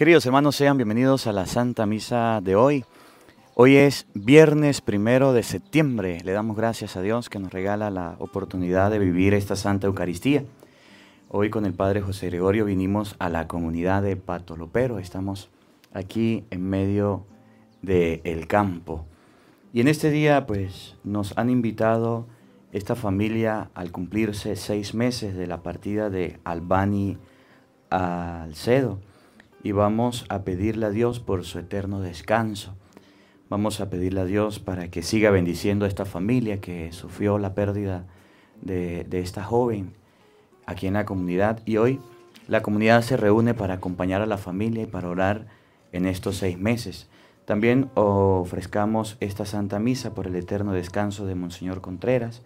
Queridos hermanos, sean bienvenidos a la Santa Misa de hoy. Hoy es viernes primero de septiembre. Le damos gracias a Dios que nos regala la oportunidad de vivir esta Santa Eucaristía. Hoy con el Padre José Gregorio vinimos a la comunidad de Patolopero. Estamos aquí en medio del campo. Y en este día pues nos han invitado esta familia al cumplirse seis meses de la partida de Albani Alcedo y vamos a pedirle a Dios por su eterno descanso. Vamos a pedirle a Dios para que siga bendiciendo a esta familia que sufrió la pérdida de, esta joven aquí en la comunidad. Y hoy la comunidad se reúne para acompañar a la familia y para orar en estos seis meses. También ofrezcamos esta Santa Misa por el eterno descanso de Monseñor Contreras,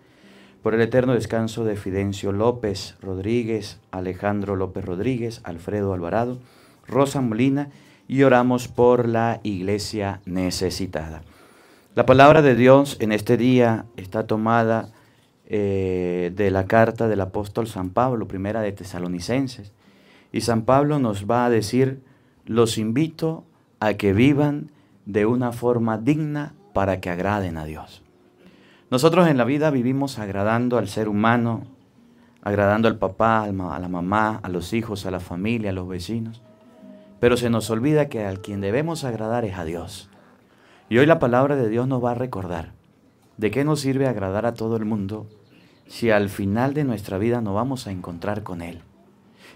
por el eterno descanso de Fidencio López Rodríguez, Alejandro López Rodríguez, Alfredo Alvarado, Rosa Molina y oramos por la iglesia necesitada. La palabra de Dios en este día está tomada eh, de la carta del apóstol San Pablo, primera de Tesalonicenses. Y San Pablo nos va a decir, los invito a que vivan de una forma digna para que agraden a Dios. Nosotros en la vida vivimos agradando al ser humano, agradando al papá, a la mamá, a los hijos, a la familia, a los vecinos. Pero se nos olvida que al quien debemos agradar es a Dios. Y hoy la palabra de Dios nos va a recordar de qué nos sirve agradar a todo el mundo si al final de nuestra vida no vamos a encontrar con Él.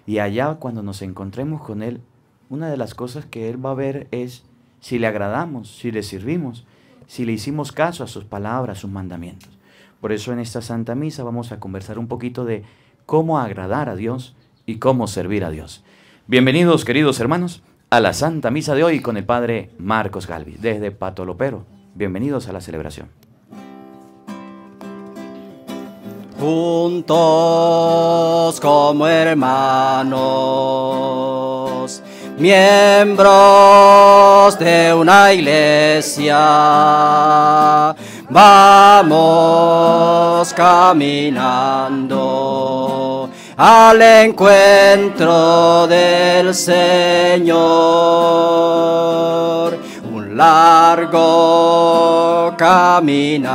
Y allá cuando nos encontremos con Él, una de las cosas que Él va a ver es si le agradamos, si le servimos, si le hicimos caso a sus palabras, sus mandamientos. Por eso en esta Santa Misa vamos a conversar un poquito de cómo agradar a Dios y cómo servir a Dios. Bienvenidos, queridos hermanos, a la Santa Misa de hoy con el Padre Marcos Galvi, desde Patolopero. Bienvenidos a la celebración. Juntos como hermanos, miembros de una iglesia, vamos caminando al encuentro del Señor. Un largo caminar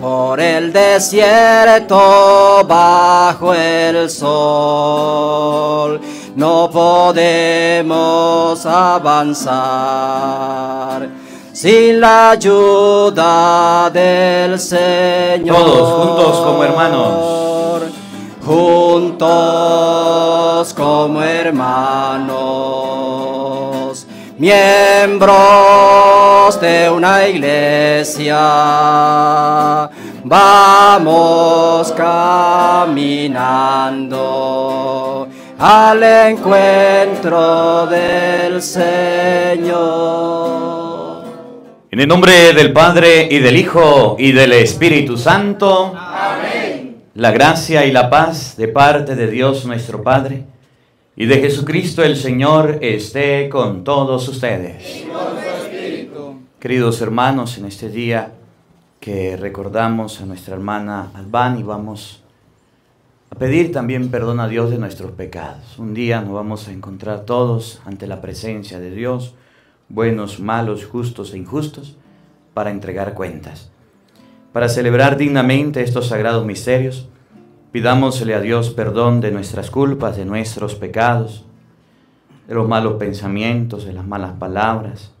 por el desierto bajo el sol. No podemos avanzar sin la ayuda del Señor. Todos juntos como hermanos juntos como hermanos, miembros de una iglesia, vamos caminando al encuentro del Señor. En el nombre del Padre y del Hijo y del Espíritu Santo. La gracia y la paz de parte de Dios nuestro Padre y de Jesucristo el Señor esté con todos ustedes. Queridos hermanos, en este día que recordamos a nuestra hermana Albani, vamos a pedir también perdón a Dios de nuestros pecados. Un día nos vamos a encontrar todos ante la presencia de Dios, buenos, malos, justos e injustos, para entregar cuentas. Para celebrar dignamente estos sagrados misterios, pidámosle a Dios perdón de nuestras culpas, de nuestros pecados, de los malos pensamientos, de las malas palabras,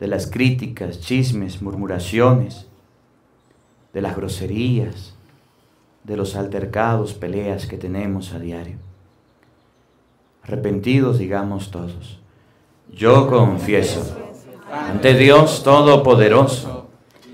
de las críticas, chismes, murmuraciones, de las groserías, de los altercados, peleas que tenemos a diario. Arrepentidos, digamos todos, yo confieso ante Dios Todopoderoso,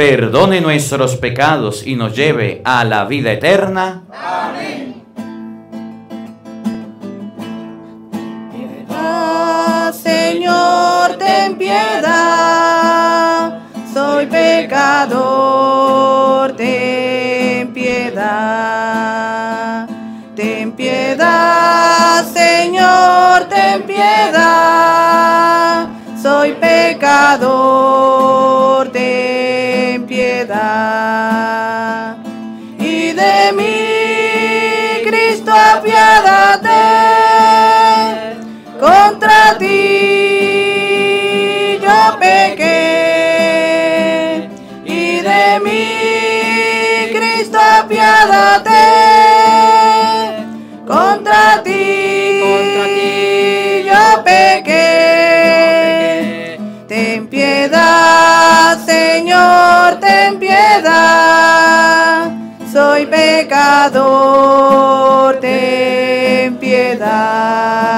perdone nuestros pecados y nos lleve a la vida eterna. Amén. Señor, ten piedad, soy pecador, ten piedad. Ten piedad, Señor, ten piedad, soy pecador piedad. Y de mí, Cristo, apiádate. Contra ti Señor, ten piedad. Soy pecador, ten piedad.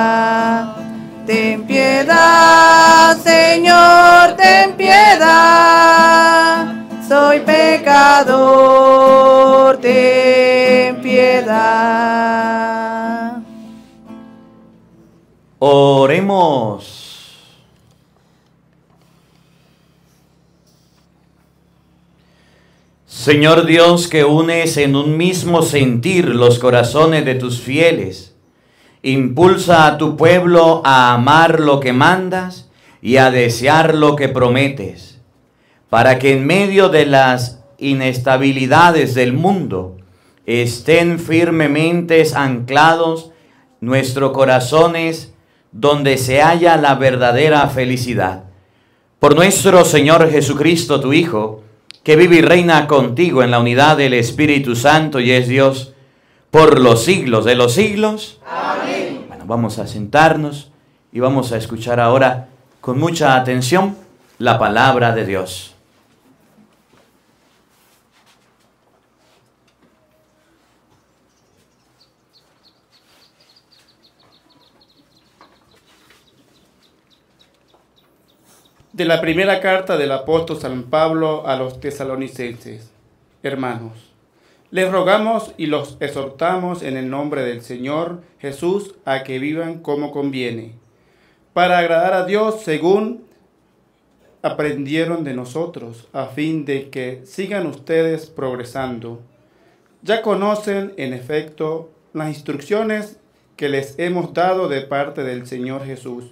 Ten piedad, Señor, ten piedad. Soy pecador, ten piedad. Oremos. Señor Dios que unes en un mismo sentir los corazones de tus fieles, impulsa a tu pueblo a amar lo que mandas y a desear lo que prometes, para que en medio de las inestabilidades del mundo estén firmemente anclados nuestros corazones donde se halla la verdadera felicidad. Por nuestro Señor Jesucristo, tu Hijo, que vive y reina contigo en la unidad del Espíritu Santo y es Dios por los siglos de los siglos. Amén. Bueno, vamos a sentarnos y vamos a escuchar ahora con mucha atención la palabra de Dios. De la primera carta del apóstol San Pablo a los tesalonicenses. Hermanos, les rogamos y los exhortamos en el nombre del Señor Jesús a que vivan como conviene, para agradar a Dios según aprendieron de nosotros, a fin de que sigan ustedes progresando. Ya conocen, en efecto, las instrucciones que les hemos dado de parte del Señor Jesús.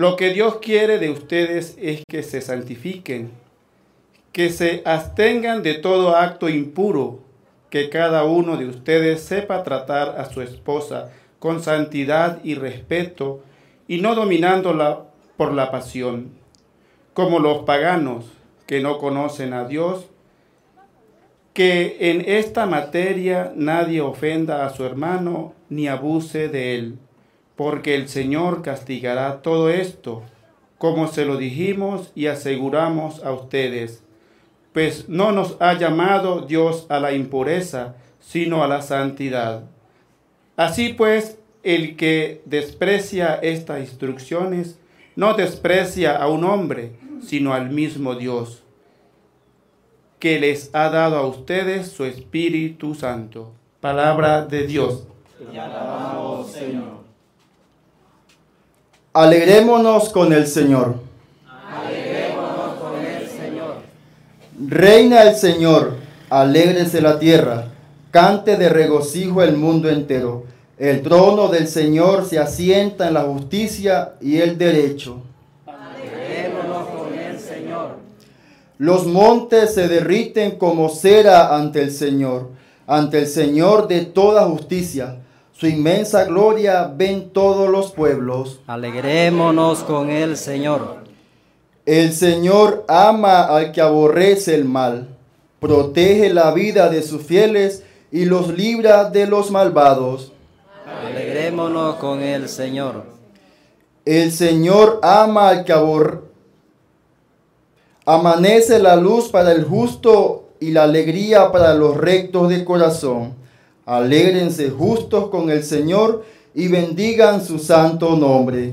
Lo que Dios quiere de ustedes es que se santifiquen, que se abstengan de todo acto impuro, que cada uno de ustedes sepa tratar a su esposa con santidad y respeto y no dominándola por la pasión, como los paganos que no conocen a Dios, que en esta materia nadie ofenda a su hermano ni abuse de él porque el Señor castigará todo esto, como se lo dijimos y aseguramos a ustedes, pues no nos ha llamado Dios a la impureza, sino a la santidad. Así pues, el que desprecia estas instrucciones, no desprecia a un hombre, sino al mismo Dios, que les ha dado a ustedes su Espíritu Santo. Palabra de Dios. Alegrémonos con el Señor. Reina el Señor, alégrese la tierra, cante de regocijo el mundo entero. El trono del Señor se asienta en la justicia y el derecho. Los montes se derriten como cera ante el Señor, ante el Señor de toda justicia. Su inmensa gloria ven todos los pueblos. Alegrémonos con el Señor. El Señor ama al que aborrece el mal, protege la vida de sus fieles y los libra de los malvados. Alegrémonos con el Señor. El Señor ama al que aborrece. Amanece la luz para el justo y la alegría para los rectos de corazón. Alégrense justos con el Señor y bendigan su santo nombre.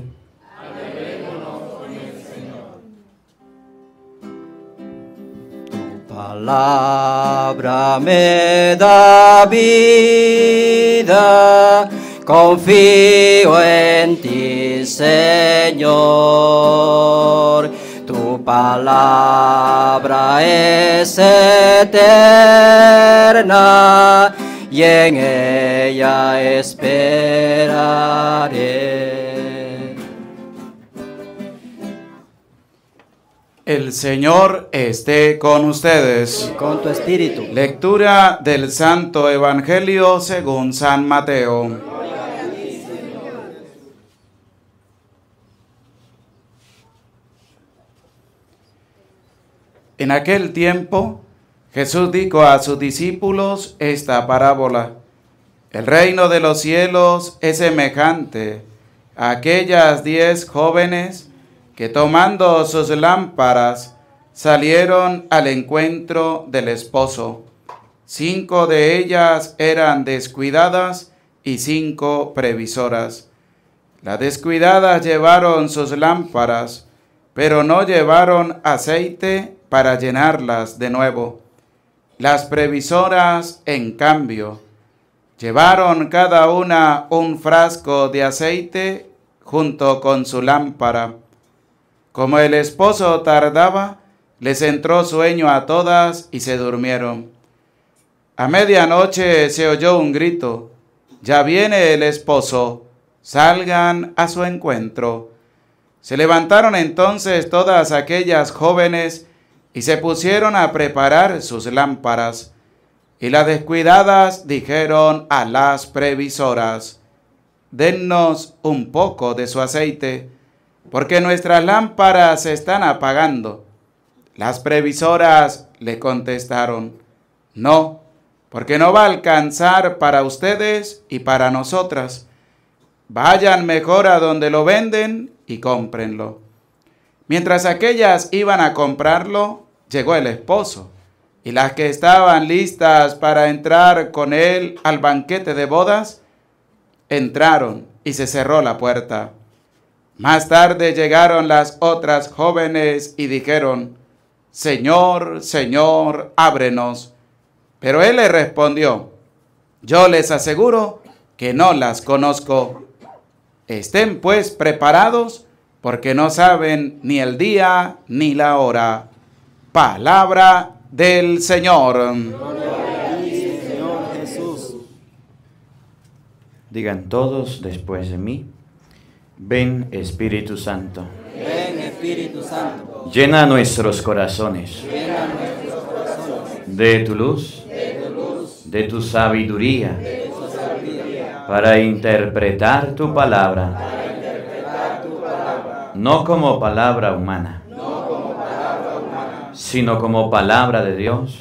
Palabra me da vida, confío en ti, Señor. Tu palabra es eterna y en ella esperaré. El Señor esté con ustedes. Y con tu espíritu. Lectura del Santo Evangelio según San Mateo. En aquel tiempo, Jesús dijo a sus discípulos esta parábola. El reino de los cielos es semejante a aquellas diez jóvenes que tomando sus lámparas salieron al encuentro del esposo. Cinco de ellas eran descuidadas y cinco previsoras. Las descuidadas llevaron sus lámparas, pero no llevaron aceite para llenarlas de nuevo. Las previsoras, en cambio, llevaron cada una un frasco de aceite junto con su lámpara. Como el esposo tardaba, les entró sueño a todas y se durmieron. A medianoche se oyó un grito, ya viene el esposo, salgan a su encuentro. Se levantaron entonces todas aquellas jóvenes y se pusieron a preparar sus lámparas. Y las descuidadas dijeron a las previsoras, dennos un poco de su aceite, porque nuestras lámparas se están apagando. Las previsoras le contestaron, no, porque no va a alcanzar para ustedes y para nosotras. Vayan mejor a donde lo venden y cómprenlo. Mientras aquellas iban a comprarlo, llegó el esposo, y las que estaban listas para entrar con él al banquete de bodas, entraron y se cerró la puerta. Más tarde llegaron las otras jóvenes y dijeron, Señor, Señor, ábrenos. Pero él le respondió, yo les aseguro que no las conozco. Estén pues preparados porque no saben ni el día ni la hora. Palabra del Señor. Señor Jesús. Digan todos después de mí, ven Espíritu Santo, Ven Espíritu Santo. llena nuestros corazones. Llena nuestros corazones. De tu luz, de tu sabiduría, para interpretar tu palabra, no como palabra humana, sino como palabra de Dios,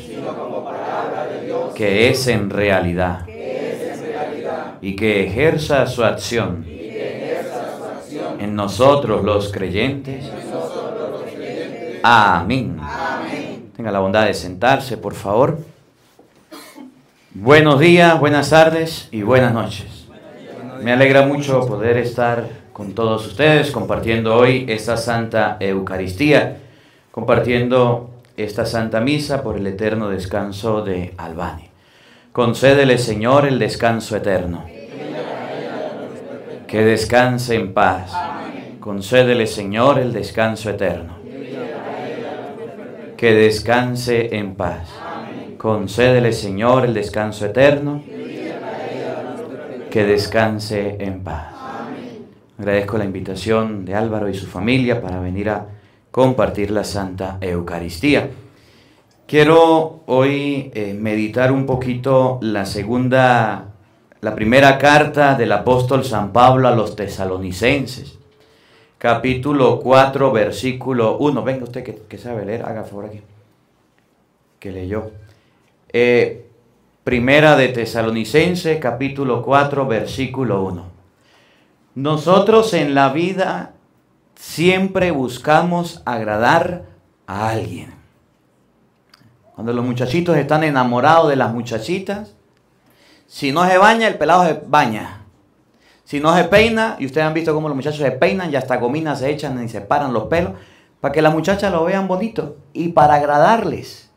que es en realidad, y que ejerza su acción en nosotros los creyentes. Amén. Tenga la bondad de sentarse, por favor. Buenos días, buenas tardes y buenas noches. Me alegra mucho poder estar con todos ustedes compartiendo hoy esta Santa Eucaristía, compartiendo esta Santa Misa por el eterno descanso de Albani. Concédele, Señor, el descanso eterno. Que descanse en paz. Concédele, Señor, el descanso eterno. Que descanse en paz. Concédele, Señor, el descanso eterno. Que descanse en paz. Agradezco la invitación de Álvaro y su familia para venir a compartir la Santa Eucaristía. Quiero hoy eh, meditar un poquito la segunda, la primera carta del apóstol San Pablo a los tesalonicenses, capítulo 4, versículo 1. Venga usted que, sabe leer, haga favor aquí, que leyó. Eh, primera de Tesalonicenses, capítulo 4, versículo 1. Nosotros en la vida siempre buscamos agradar a alguien. Cuando los muchachitos están enamorados de las muchachitas, si no se baña, el pelado se baña. Si no se peina, y ustedes han visto cómo los muchachos se peinan y hasta gominas se echan y se paran los pelos, para que las muchachas lo vean bonito y para agradarles,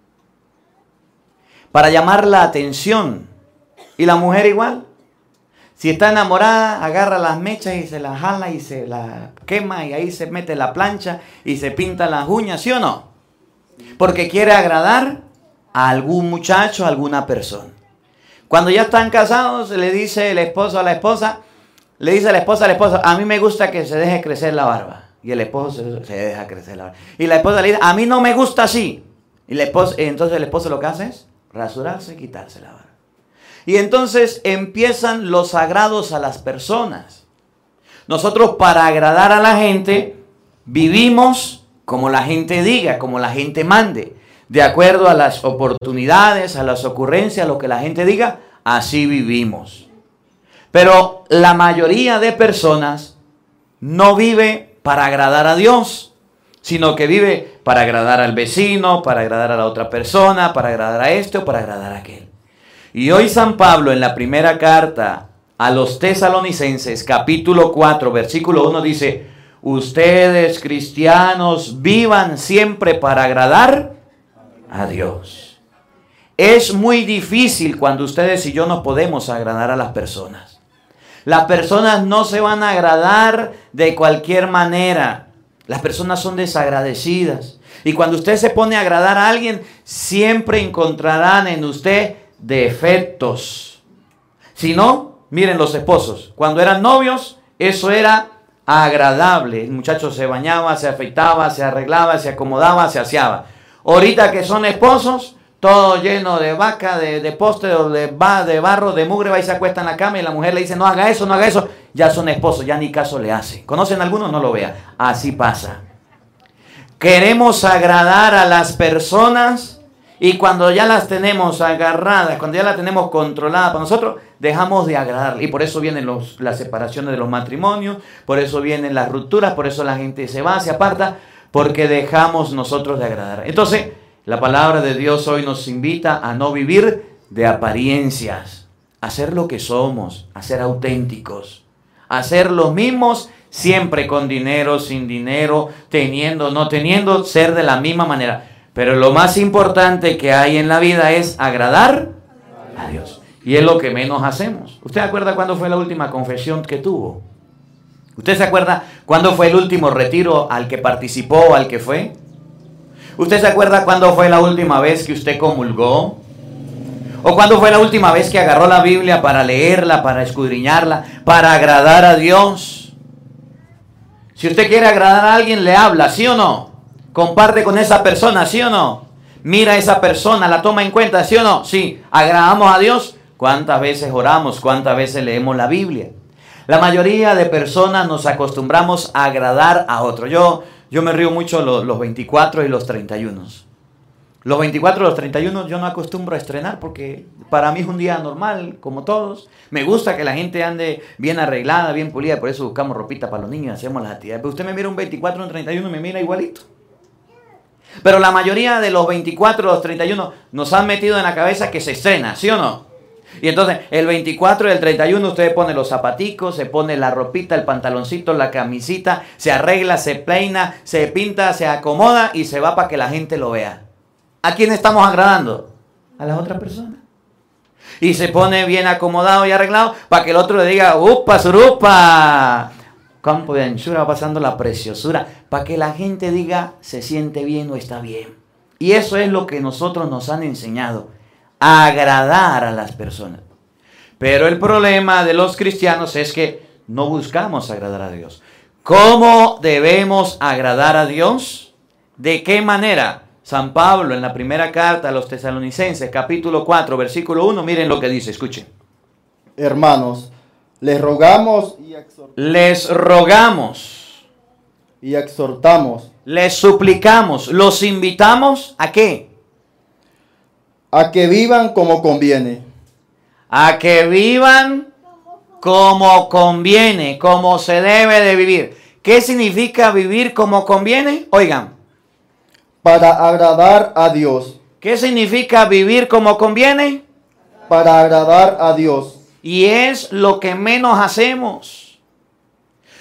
para llamar la atención. Y la mujer igual. Si está enamorada, agarra las mechas y se las jala y se la quema y ahí se mete la plancha y se pinta las uñas, ¿sí o no? Porque quiere agradar a algún muchacho, a alguna persona. Cuando ya están casados, le dice el esposo a la esposa, le dice la esposa a la esposa, a mí me gusta que se deje crecer la barba. Y el esposo se, se deja crecer la barba. Y la esposa le dice, a mí no me gusta así. Y la esposa, entonces el esposo lo que hace es rasurarse y quitarse la barba. Y entonces empiezan los sagrados a las personas. Nosotros para agradar a la gente vivimos como la gente diga, como la gente mande. De acuerdo a las oportunidades, a las ocurrencias, lo que la gente diga, así vivimos. Pero la mayoría de personas no vive para agradar a Dios, sino que vive para agradar al vecino, para agradar a la otra persona, para agradar a este o para agradar a aquel. Y hoy San Pablo en la primera carta a los tesalonicenses, capítulo 4, versículo 1 dice, ustedes cristianos vivan siempre para agradar a Dios. Es muy difícil cuando ustedes y yo no podemos agradar a las personas. Las personas no se van a agradar de cualquier manera. Las personas son desagradecidas. Y cuando usted se pone a agradar a alguien, siempre encontrarán en usted defectos. Si no, miren los esposos. Cuando eran novios, eso era agradable. El muchacho se bañaba, se afeitaba, se arreglaba, se acomodaba, se aseaba. Ahorita que son esposos, todo lleno de vaca, de, de poste, de, de barro, de mugre, va y se acuesta en la cama y la mujer le dice, no haga eso, no haga eso. Ya son esposos, ya ni caso le hace. ¿Conocen algunos? No lo vea. Así pasa. Queremos agradar a las personas y cuando ya las tenemos agarradas, cuando ya las tenemos controladas para nosotros, dejamos de agradar. Y por eso vienen las separaciones de los matrimonios, por eso vienen las rupturas, por eso la gente se va, se aparta, porque dejamos nosotros de agradar. Entonces, la palabra de Dios hoy nos invita a no vivir de apariencias, a ser lo que somos, a ser auténticos, a ser los mismos siempre con dinero, sin dinero, teniendo, no teniendo, ser de la misma manera. Pero lo más importante que hay en la vida es agradar a Dios. Y es lo que menos hacemos. ¿Usted acuerda cuándo fue la última confesión que tuvo? ¿Usted se acuerda cuándo fue el último retiro al que participó o al que fue? ¿Usted se acuerda cuándo fue la última vez que usted comulgó? ¿O cuándo fue la última vez que agarró la Biblia para leerla, para escudriñarla, para agradar a Dios? Si usted quiere agradar a alguien, le habla, ¿sí o no? Comparte con esa persona, ¿sí o no? Mira a esa persona, la toma en cuenta, ¿sí o no? Sí, agradamos a Dios. ¿Cuántas veces oramos? ¿Cuántas veces leemos la Biblia? La mayoría de personas nos acostumbramos a agradar a otro. Yo, yo me río mucho los, los 24 y los 31. Los 24 y los 31 yo no acostumbro a estrenar porque para mí es un día normal, como todos. Me gusta que la gente ande bien arreglada, bien pulida, por eso buscamos ropita para los niños y hacemos las actividades. Pero usted me mira un 24 o un 31 y me mira igualito. Pero la mayoría de los 24 o los 31 nos han metido en la cabeza que se estrena, ¿sí o no? Y entonces el 24 y el 31 usted pone los zapaticos, se pone la ropita, el pantaloncito, la camisita, se arregla, se peina, se pinta, se acomoda y se va para que la gente lo vea. ¿A quién estamos agradando? A las otras personas. Y se pone bien acomodado y arreglado para que el otro le diga, ¡upa, surupa! Campo de anchura va pasando la preciosura. Para que la gente diga, se siente bien o está bien. Y eso es lo que nosotros nos han enseñado. Agradar a las personas. Pero el problema de los cristianos es que no buscamos agradar a Dios. ¿Cómo debemos agradar a Dios? ¿De qué manera? San Pablo en la primera carta a los tesalonicenses, capítulo 4, versículo 1, miren lo que dice, escuchen. Hermanos, les rogamos y exhortamos, Les rogamos, y exhortamos les suplicamos, los invitamos a qué? a que vivan como conviene, A que vivan como conviene, como se debe de vivir. ¿Qué significa vivir como conviene? Oigan, para agradar a Dios, ¿qué significa vivir como conviene? para agradar a Dios. Y es lo que menos hacemos.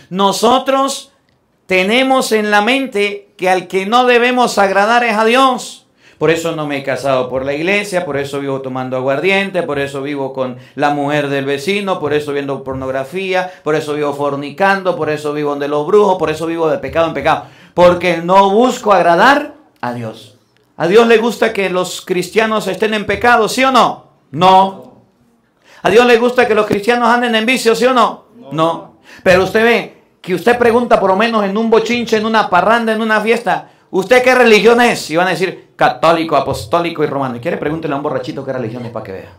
Nosotros tenemos en la mente que al que no debemos agradar es a Dios. Por eso no me he casado por la iglesia, por eso vivo tomando aguardiente, por eso vivo con la mujer del vecino, por eso viendo pornografía, por eso vivo fornicando, por eso vivo de los brujos, por eso vivo de pecado en pecado. Porque no busco agradar a Dios. ¿A Dios le gusta que los cristianos estén en pecado, sí o no? No. ¿A Dios le gusta que los cristianos anden en vicio, sí o no? No. Pero usted ve que usted pregunta por lo menos en un bochinche, en una parranda, en una fiesta, ¿usted qué religión es? Y van a decir católico, apostólico y romano. Y quiere pregúntele a un borrachito qué religión es para que vea.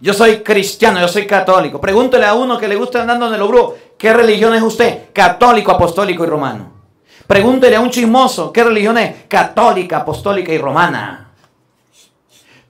Yo soy cristiano, yo soy católico. Pregúntele a uno que le gusta andando en el obro, ¿qué religión es usted? Católico, apostólico y romano. Pregúntele a un chismoso, ¿qué religión es? Católica, apostólica y romana.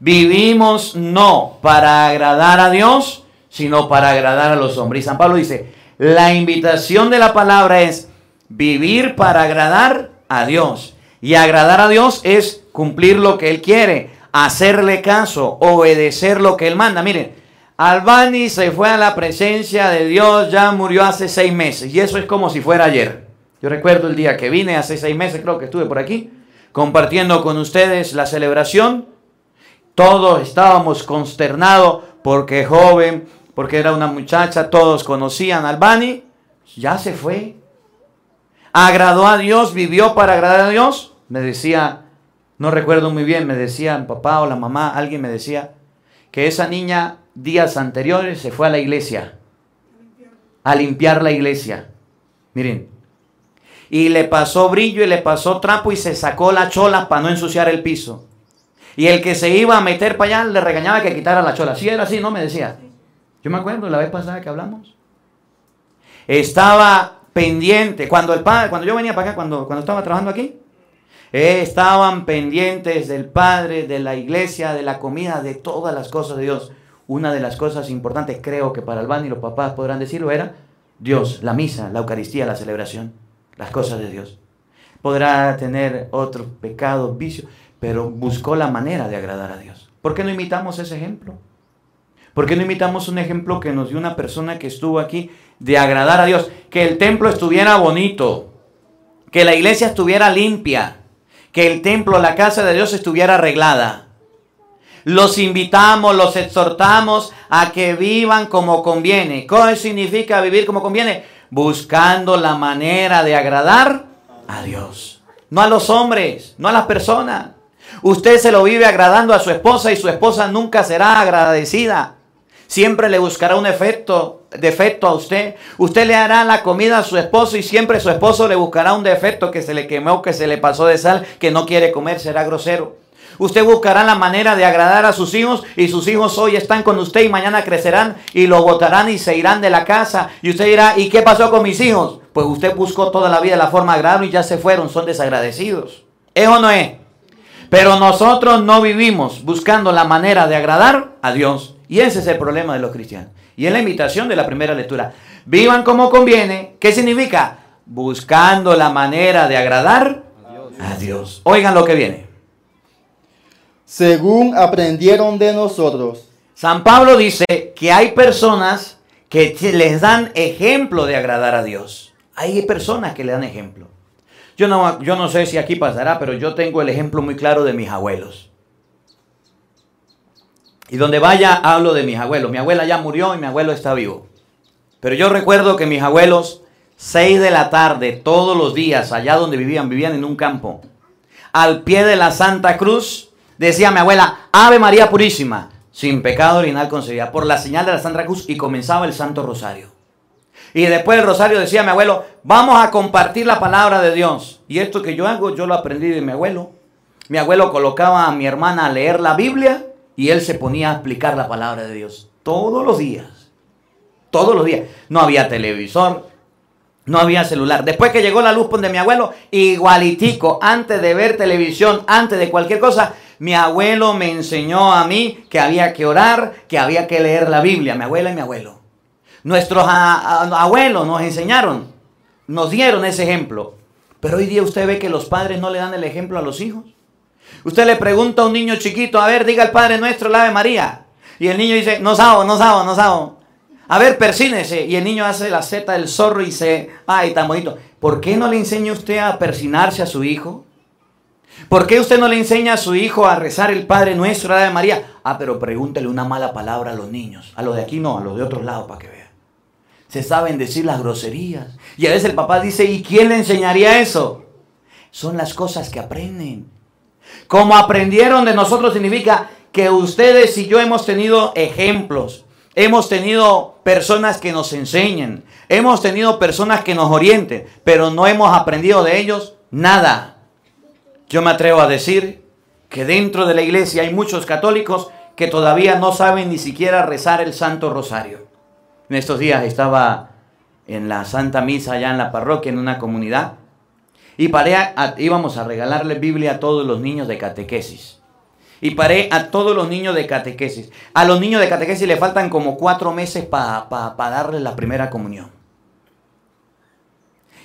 Vivimos no para agradar a Dios, sino para agradar a los hombres. Y San Pablo dice, la invitación de la palabra es vivir para agradar a Dios. Y agradar a Dios es cumplir lo que Él quiere, hacerle caso, obedecer lo que Él manda. Miren, Albani se fue a la presencia de Dios, ya murió hace seis meses. Y eso es como si fuera ayer. Yo recuerdo el día que vine, hace seis meses creo que estuve por aquí, compartiendo con ustedes la celebración. Todos estábamos consternados porque joven, porque era una muchacha, todos conocían a Albani. Ya se fue. Agradó a Dios, vivió para agradar a Dios. Me decía, no recuerdo muy bien, me decía el papá o la mamá, alguien me decía que esa niña días anteriores se fue a la iglesia, a limpiar la iglesia. Miren, y le pasó brillo y le pasó trapo y se sacó la chola para no ensuciar el piso. Y el que se iba a meter para allá le regañaba que quitara la chola. Si era así, no me decía. Yo me acuerdo la vez pasada que hablamos. Estaba pendiente. Cuando el padre, cuando yo venía para acá, cuando, cuando estaba trabajando aquí, eh, estaban pendientes del padre, de la iglesia, de la comida, de todas las cosas de Dios. Una de las cosas importantes, creo que para el y los papás podrán decirlo, era Dios, la misa, la Eucaristía, la celebración las cosas de Dios. Podrá tener otro pecado, vicio, pero buscó la manera de agradar a Dios. ¿Por qué no imitamos ese ejemplo? ¿Por qué no imitamos un ejemplo que nos dio una persona que estuvo aquí de agradar a Dios? Que el templo estuviera bonito, que la iglesia estuviera limpia, que el templo, la casa de Dios estuviera arreglada. Los invitamos, los exhortamos a que vivan como conviene. ¿Qué significa vivir como conviene? buscando la manera de agradar a Dios. No a los hombres, no a las personas. Usted se lo vive agradando a su esposa y su esposa nunca será agradecida. Siempre le buscará un efecto, defecto a usted. Usted le hará la comida a su esposo y siempre su esposo le buscará un defecto que se le quemó, que se le pasó de sal, que no quiere comer, será grosero. Usted buscará la manera de agradar a sus hijos y sus hijos hoy están con usted y mañana crecerán y lo botarán y se irán de la casa. Y usted dirá, ¿y qué pasó con mis hijos? Pues usted buscó toda la vida la forma agradar y ya se fueron, son desagradecidos. ¿Es o no es? Pero nosotros no vivimos buscando la manera de agradar a Dios. Y ese es el problema de los cristianos. Y es la invitación de la primera lectura. Vivan como conviene. ¿Qué significa? Buscando la manera de agradar a Dios. Oigan lo que viene según aprendieron de nosotros. San Pablo dice que hay personas que les dan ejemplo de agradar a Dios. Hay personas que le dan ejemplo. Yo no, yo no sé si aquí pasará, pero yo tengo el ejemplo muy claro de mis abuelos. Y donde vaya hablo de mis abuelos. Mi abuela ya murió y mi abuelo está vivo. Pero yo recuerdo que mis abuelos, 6 de la tarde, todos los días, allá donde vivían, vivían en un campo, al pie de la Santa Cruz, Decía mi abuela, Ave María Purísima, sin pecado original concebida, por la señal de la Santa Cruz y comenzaba el Santo Rosario. Y después del Rosario decía mi abuelo, vamos a compartir la palabra de Dios. Y esto que yo hago, yo lo aprendí de mi abuelo. Mi abuelo colocaba a mi hermana a leer la Biblia y él se ponía a explicar la palabra de Dios todos los días. Todos los días. No había televisor, no había celular. Después que llegó la luz de mi abuelo, igualitico, antes de ver televisión, antes de cualquier cosa, mi abuelo me enseñó a mí que había que orar, que había que leer la Biblia, mi abuela y mi abuelo. Nuestros abuelos nos enseñaron, nos dieron ese ejemplo. Pero hoy día usted ve que los padres no le dan el ejemplo a los hijos. Usted le pregunta a un niño chiquito, a ver, diga el Padre Nuestro, la Ave María. Y el niño dice, no sabo, no sabo, no sabo. A ver, persínese. Y el niño hace la seta del zorro y se, ay, tan bonito. ¿Por qué no le enseña usted a persinarse a su hijo? ¿Por qué usted no le enseña a su hijo a rezar el Padre Nuestro, la de María? Ah, pero pregúntele una mala palabra a los niños. A los de aquí no, a los de otros lados para que vean. Se saben decir las groserías. Y a veces el papá dice, ¿y quién le enseñaría eso? Son las cosas que aprenden. Como aprendieron de nosotros significa que ustedes y yo hemos tenido ejemplos. Hemos tenido personas que nos enseñen. Hemos tenido personas que nos orienten. Pero no hemos aprendido de ellos nada. Yo me atrevo a decir que dentro de la iglesia hay muchos católicos que todavía no saben ni siquiera rezar el Santo Rosario. En estos días estaba en la Santa Misa allá en la parroquia, en una comunidad, y paré a, íbamos a regalarle Biblia a todos los niños de catequesis. Y paré a todos los niños de catequesis. A los niños de catequesis le faltan como cuatro meses para pa, darle la primera comunión.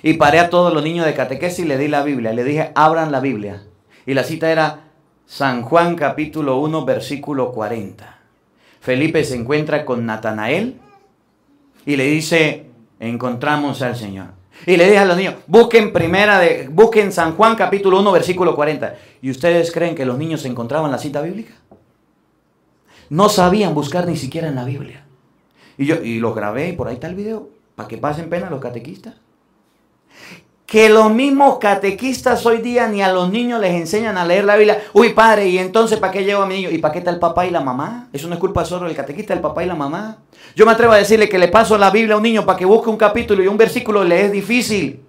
Y paré a todos los niños de catequesis y le di la Biblia. Le dije, abran la Biblia. Y la cita era San Juan capítulo 1, versículo 40. Felipe se encuentra con Natanael y le dice, encontramos al Señor. Y le dije a los niños, busquen primera de, busquen San Juan capítulo 1, versículo 40. ¿Y ustedes creen que los niños encontraban la cita bíblica? No sabían buscar ni siquiera en la Biblia. Y yo, y los grabé y por ahí está el video, para que pasen pena los catequistas que los mismos catequistas hoy día ni a los niños les enseñan a leer la Biblia. Uy, padre, ¿y entonces para qué llevo a mi niño? ¿Y para qué está el papá y la mamá? Eso no es culpa solo del catequista, del papá y la mamá. Yo me atrevo a decirle que le paso la Biblia a un niño para que busque un capítulo y un versículo le es difícil.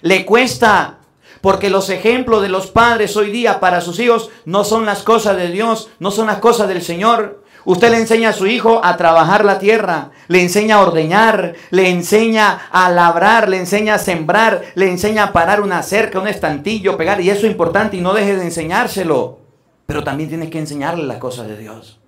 Le cuesta. Porque los ejemplos de los padres hoy día para sus hijos no son las cosas de Dios, no son las cosas del Señor. Usted le enseña a su hijo a trabajar la tierra, le enseña a ordeñar, le enseña a labrar, le enseña a sembrar, le enseña a parar una cerca, un estantillo, pegar, y eso es importante y no deje de enseñárselo. Pero también tiene que enseñarle las cosas de Dios.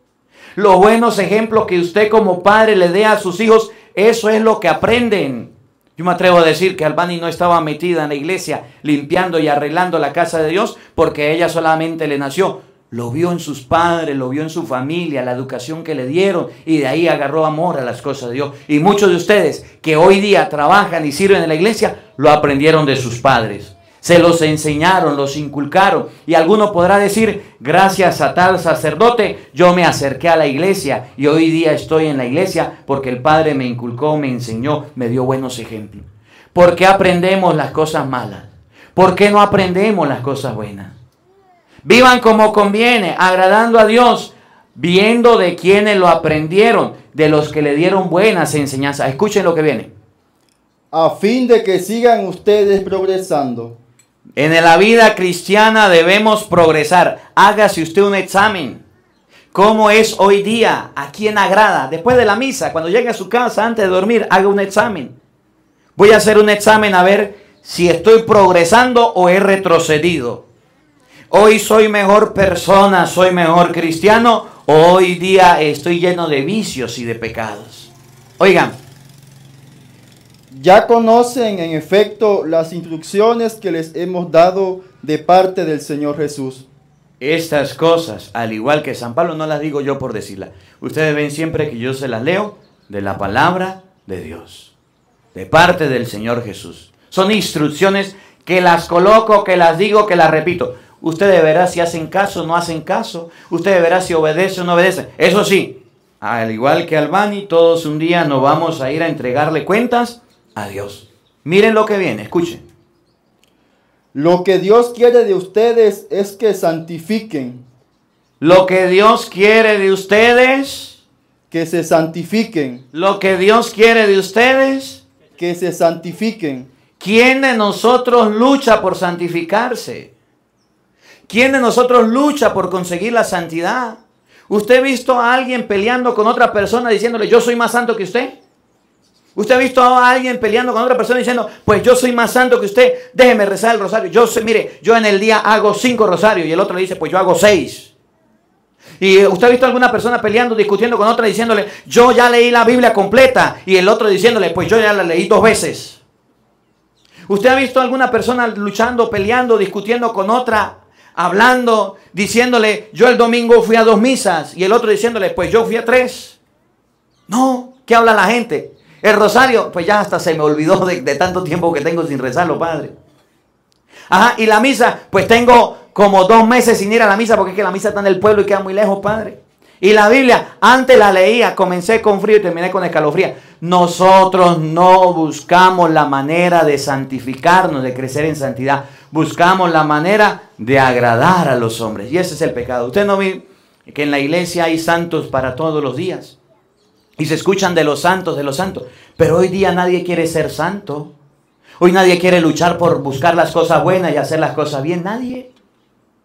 Los buenos ejemplos que usted como padre le dé a sus hijos, eso es lo que aprenden. Yo me atrevo a decir que Albani no estaba metida en la iglesia limpiando y arreglando la casa de Dios porque ella solamente le nació lo vio en sus padres, lo vio en su familia, la educación que le dieron y de ahí agarró amor a las cosas de Dios. Y muchos de ustedes que hoy día trabajan y sirven en la iglesia, lo aprendieron de sus padres. Se los enseñaron, los inculcaron. Y alguno podrá decir, gracias a tal sacerdote, yo me acerqué a la iglesia y hoy día estoy en la iglesia porque el Padre me inculcó, me enseñó, me dio buenos ejemplos. ¿Por qué aprendemos las cosas malas? ¿Por qué no aprendemos las cosas buenas? Vivan como conviene, agradando a Dios, viendo de quienes lo aprendieron, de los que le dieron buenas enseñanzas. Escuchen lo que viene. A fin de que sigan ustedes progresando. En la vida cristiana debemos progresar. Hágase usted un examen. ¿Cómo es hoy día? ¿A quién agrada? Después de la misa, cuando llegue a su casa, antes de dormir, haga un examen. Voy a hacer un examen a ver si estoy progresando o he retrocedido. Hoy soy mejor persona, soy mejor cristiano. Hoy día estoy lleno de vicios y de pecados. Oigan. Ya conocen en efecto las instrucciones que les hemos dado de parte del Señor Jesús. Estas cosas, al igual que San Pablo, no las digo yo por decirlas. Ustedes ven siempre que yo se las leo de la palabra de Dios, de parte del Señor Jesús. Son instrucciones que las coloco, que las digo, que las repito. Usted verá si hacen caso o no hacen caso. Usted verá si obedece o no obedece. Eso sí, al igual que Albani, todos un día nos vamos a ir a entregarle cuentas a Dios. Miren lo que viene, escuchen. Lo que Dios quiere de ustedes es que santifiquen. Lo que Dios quiere de ustedes. Que se santifiquen. Lo que Dios quiere de ustedes. Que se santifiquen. ¿Quién de nosotros lucha por santificarse? ¿Quién de nosotros lucha por conseguir la santidad? ¿Usted ha visto a alguien peleando con otra persona diciéndole, yo soy más santo que usted? ¿Usted ha visto a alguien peleando con otra persona diciendo, pues yo soy más santo que usted, déjeme rezar el rosario? Yo sé, mire, yo en el día hago cinco rosarios y el otro le dice, pues yo hago seis. ¿Y usted ha visto a alguna persona peleando, discutiendo con otra, diciéndole, yo ya leí la Biblia completa? Y el otro diciéndole, pues yo ya la leí dos veces. ¿Usted ha visto a alguna persona luchando, peleando, discutiendo con otra, hablando, diciéndole, yo el domingo fui a dos misas y el otro diciéndole, pues yo fui a tres. No, ¿qué habla la gente? El rosario, pues ya hasta se me olvidó de, tanto tiempo que tengo sin rezarlo, Padre. Ajá, y la misa, pues tengo como dos meses sin ir a la misa porque es que la misa está en el pueblo y queda muy lejos, padre. Y la Biblia, antes la leía, comencé con frío y terminé con escalofría. Nosotros no buscamos la manera de santificarnos, de crecer en santidad. Buscamos la manera de agradar a los hombres. Y ese es el pecado. Usted no ve que en la iglesia hay santos para todos los días. Y se escuchan de los santos, de los santos. Pero hoy día nadie quiere ser santo. Hoy nadie quiere luchar por buscar las cosas buenas y hacer las cosas bien. Nadie.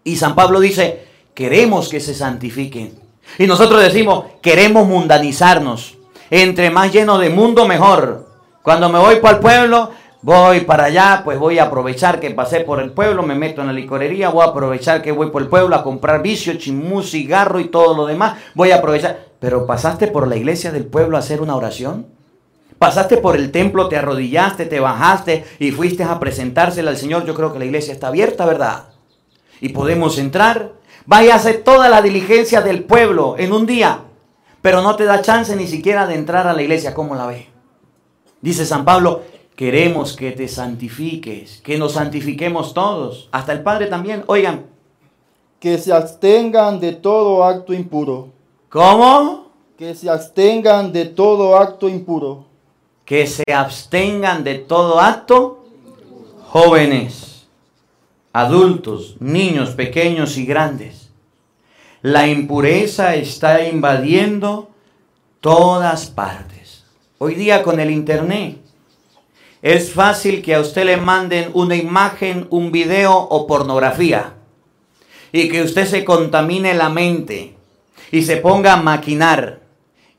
Y San Pablo dice, queremos que se santifiquen. Y nosotros decimos, queremos mundanizarnos. Entre más lleno de mundo, mejor. Cuando me voy para el pueblo, voy para allá, pues voy a aprovechar que pasé por el pueblo, me meto en la licorería, voy a aprovechar que voy por el pueblo a comprar vicio, chimú, cigarro y todo lo demás. Voy a aprovechar. Pero pasaste por la iglesia del pueblo a hacer una oración. Pasaste por el templo, te arrodillaste, te bajaste y fuiste a presentársela al Señor. Yo creo que la iglesia está abierta, ¿verdad? Y podemos entrar. Vaya a hacer toda la diligencia del pueblo en un día, pero no te da chance ni siquiera de entrar a la iglesia. ¿Cómo la ve? Dice San Pablo, queremos que te santifiques, que nos santifiquemos todos, hasta el Padre también. Oigan, Que se abstengan de todo acto impuro. ¿cómo? Que se abstengan de todo acto impuro. Que se abstengan de todo acto, jóvenes, adultos, niños pequeños y grandes. La impureza está invadiendo todas partes. Hoy día con el internet es fácil que a usted le manden una imagen, un video o pornografía y que usted se contamine la mente y se ponga a maquinar.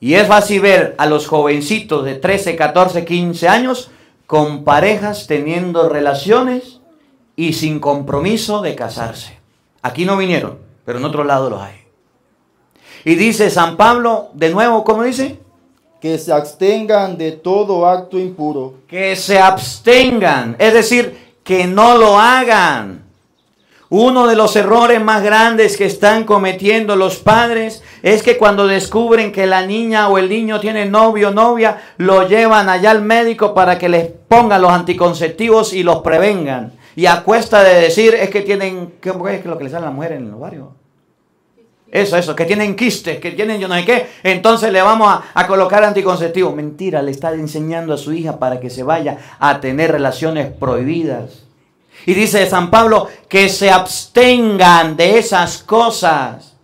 Y es fácil ver a los jovencitos de 13, 14, 15 años con parejas teniendo relaciones y sin compromiso de casarse. Aquí no vinieron, pero en otro lado los hay. Y dice San Pablo, de nuevo, ¿cómo dice? Que se abstengan de todo acto impuro. que se abstengan, es decir, que no lo hagan. Uno de los errores más grandes que están cometiendo los padres es que cuando descubren que la niña o el niño tiene novio o novia, lo llevan allá al médico para que les pongan los anticonceptivos y los prevengan. Y a cuesta de decir es que tienen, ¿qué es lo que les sale a la mujer en el ovario? Eso, eso, que tienen quistes, que tienen yo no sé qué. Entonces le vamos a, a colocar anticonceptivo. Mentira, le está enseñando a su hija para que se vaya a tener relaciones prohibidas. Y dice San Pablo que se abstengan de esas cosas.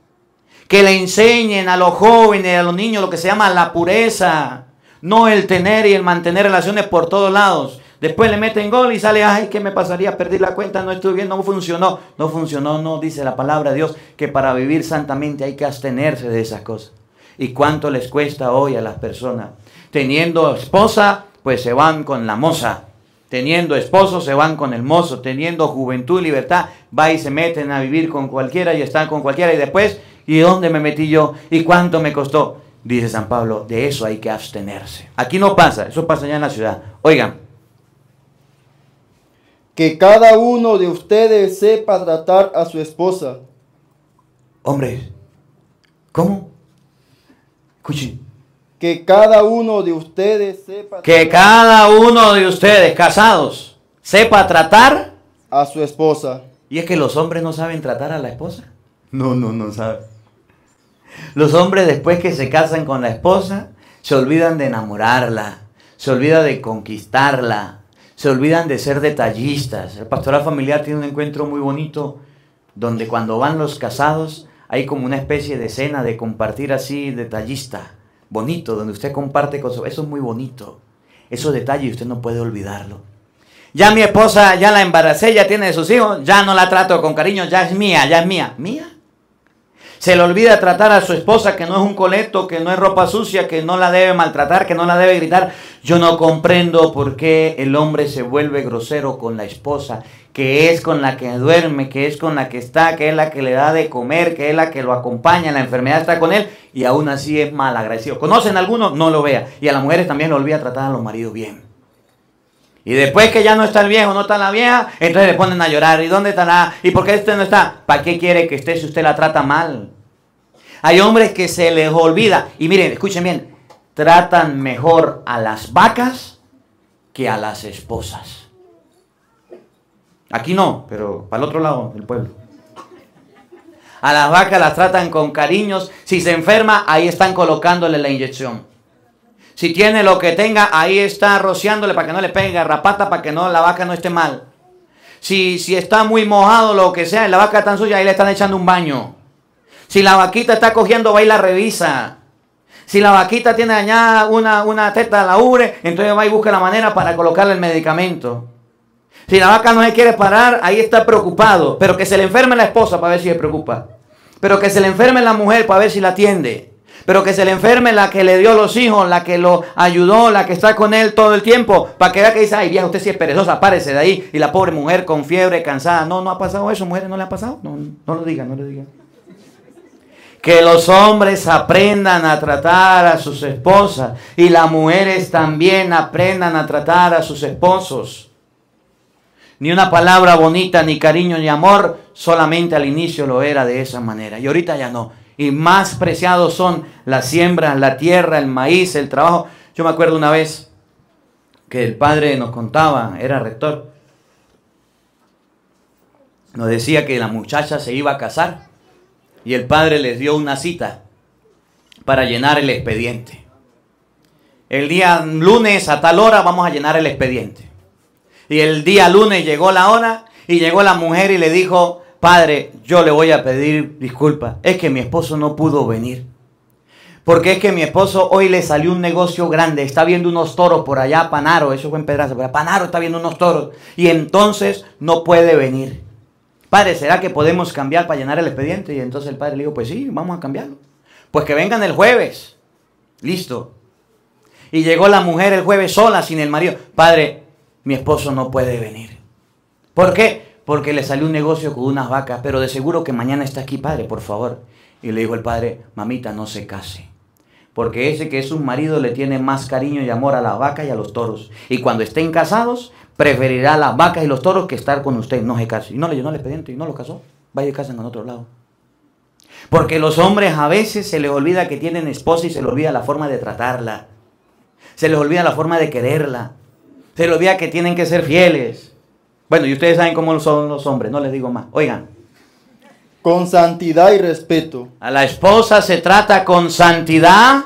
Que le enseñen a los jóvenes, a los niños lo que se llama la pureza. No el tener y el mantener relaciones por todos lados. Después le meten gol y sale, ay, ¿qué me pasaría? Perdí la cuenta, no estuve bien, no funcionó. No funcionó, no, dice la palabra de Dios, que para vivir santamente hay que abstenerse de esas cosas. ¿Y cuánto les cuesta hoy a las personas? Teniendo esposa, pues se van con la moza. Teniendo esposo, se van con el mozo. Teniendo juventud libertad, va y se meten a vivir con cualquiera y están con cualquiera. Y después, ¿y dónde me metí yo? ¿Y cuánto me costó? Dice San Pablo, de eso hay que abstenerse. Aquí no pasa, eso pasa allá en la ciudad. Oigan, Que cada uno de ustedes sepa tratar a su esposa. Hombres, ¿cómo? Escuchen. Que cada uno de ustedes sepa Que cada uno de ustedes, casados, sepa tratar. a su esposa. Y es que los hombres no saben tratar a la esposa. No, no, no saben. Los hombres después que se casan con la esposa, se olvidan de enamorarla, se olvidan de conquistarla, se olvidan de ser detallistas. El pastoral familiar tiene un encuentro muy bonito donde cuando van los casados hay como una especie de cena de compartir así detallista, bonito, donde usted comparte su... Eso es muy bonito. Esos detalles usted no puede olvidarlo. Ya mi esposa, ya la embaracé, ya tiene sus hijos, ya no la trato con cariño, ya es mía, ya es mía. ¿Mía? Se le olvida tratar a su esposa que no es un coleto, que no es ropa sucia, que no la debe maltratar, que no la debe gritar. Yo no comprendo por qué el hombre se vuelve grosero con la esposa, que es con la que duerme, que es con la que está, que es la que le da de comer, que es la que lo acompaña, la enfermedad está con él y aún así es mal agradecido. ¿Conocen a alguno? No lo vea. Y a las mujeres también le olvida tratar a los maridos bien. Y después que ya no está el viejo, no está la vieja, entonces le ponen a llorar. ¿Y dónde está la? ¿Y por qué este no está? ¿Para qué quiere que esté si usted la trata mal? Hay hombres que se les olvida. Y miren, escuchen bien. Tratan mejor a las vacas que a las esposas. Aquí no, pero para el otro lado del pueblo. A las vacas las tratan con cariños. Si se enferma, ahí están colocándole la inyección. Si tiene lo que tenga, ahí está rociándole para que no le pegue garrapata, para que no, la vaca no esté mal. Si, si está muy mojado, lo que sea, la vaca está suya, ahí le están echando un baño. Si la vaquita está cogiendo, va y la revisa. Si la vaquita tiene dañada una, una teta la ubre, entonces va y busca la manera para colocarle el medicamento. Si la vaca no se quiere parar, ahí está preocupado. Pero que se le enferme la esposa para ver si se preocupa. Pero que se le enferme la mujer para ver si la atiende. Pero que se le enferme la que le dio los hijos, la que lo ayudó, la que está con él todo el tiempo. Para que vea que dice, ay vieja, usted sí es perezosa, párese de ahí. Y la pobre mujer con fiebre, cansada. No, no ha pasado eso, mujeres, no le ha pasado. No, no lo digan, no lo digan. Que los hombres aprendan a tratar a sus esposas y las mujeres también aprendan a tratar a sus esposos. Ni una palabra bonita, ni cariño, ni amor, solamente al inicio lo era de esa manera. Y ahorita ya no. Y más preciados son las siembras, la tierra, el maíz, el trabajo. Yo me acuerdo una vez que el padre nos contaba, era rector, nos decía que la muchacha se iba a casar y el padre les dio una cita para llenar el expediente. El día lunes a tal hora vamos a llenar el expediente. Y el día lunes llegó la hora y llegó la mujer y le dijo, padre, yo le voy a pedir disculpas. Es que mi esposo no pudo venir. Porque es que mi esposo hoy le salió un negocio grande. Está viendo unos toros por allá, Panaro. Eso fue en Pedraza. Pero Panaro está viendo unos toros. Y entonces no puede venir. Padre, ¿será que podemos cambiar para llenar el expediente? Y entonces el padre le dijo, pues sí, vamos a cambiarlo. Pues que vengan el jueves. Listo. Y llegó la mujer el jueves sola, sin el marido. Padre, mi esposo no puede venir. ¿Por qué? Porque le salió un negocio con unas vacas, pero de seguro que mañana está aquí, padre, por favor. Y le dijo el padre, mamita, no se case. Porque ese que es un marido le tiene más cariño y amor a las vacas y a los toros. Y cuando estén casados, preferirá las vacas y los toros que estar con usted. No se case. Y no le llenó el expediente y no lo casó. Vaya y casan en otro lado. Porque los hombres a veces se les olvida que tienen esposa y se les olvida la forma de tratarla. Se les olvida la forma de quererla. Se les olvida que tienen que ser fieles. Bueno, y ustedes saben cómo son los hombres, no les digo más. Oigan, con santidad y respeto. a la esposa se trata con santidad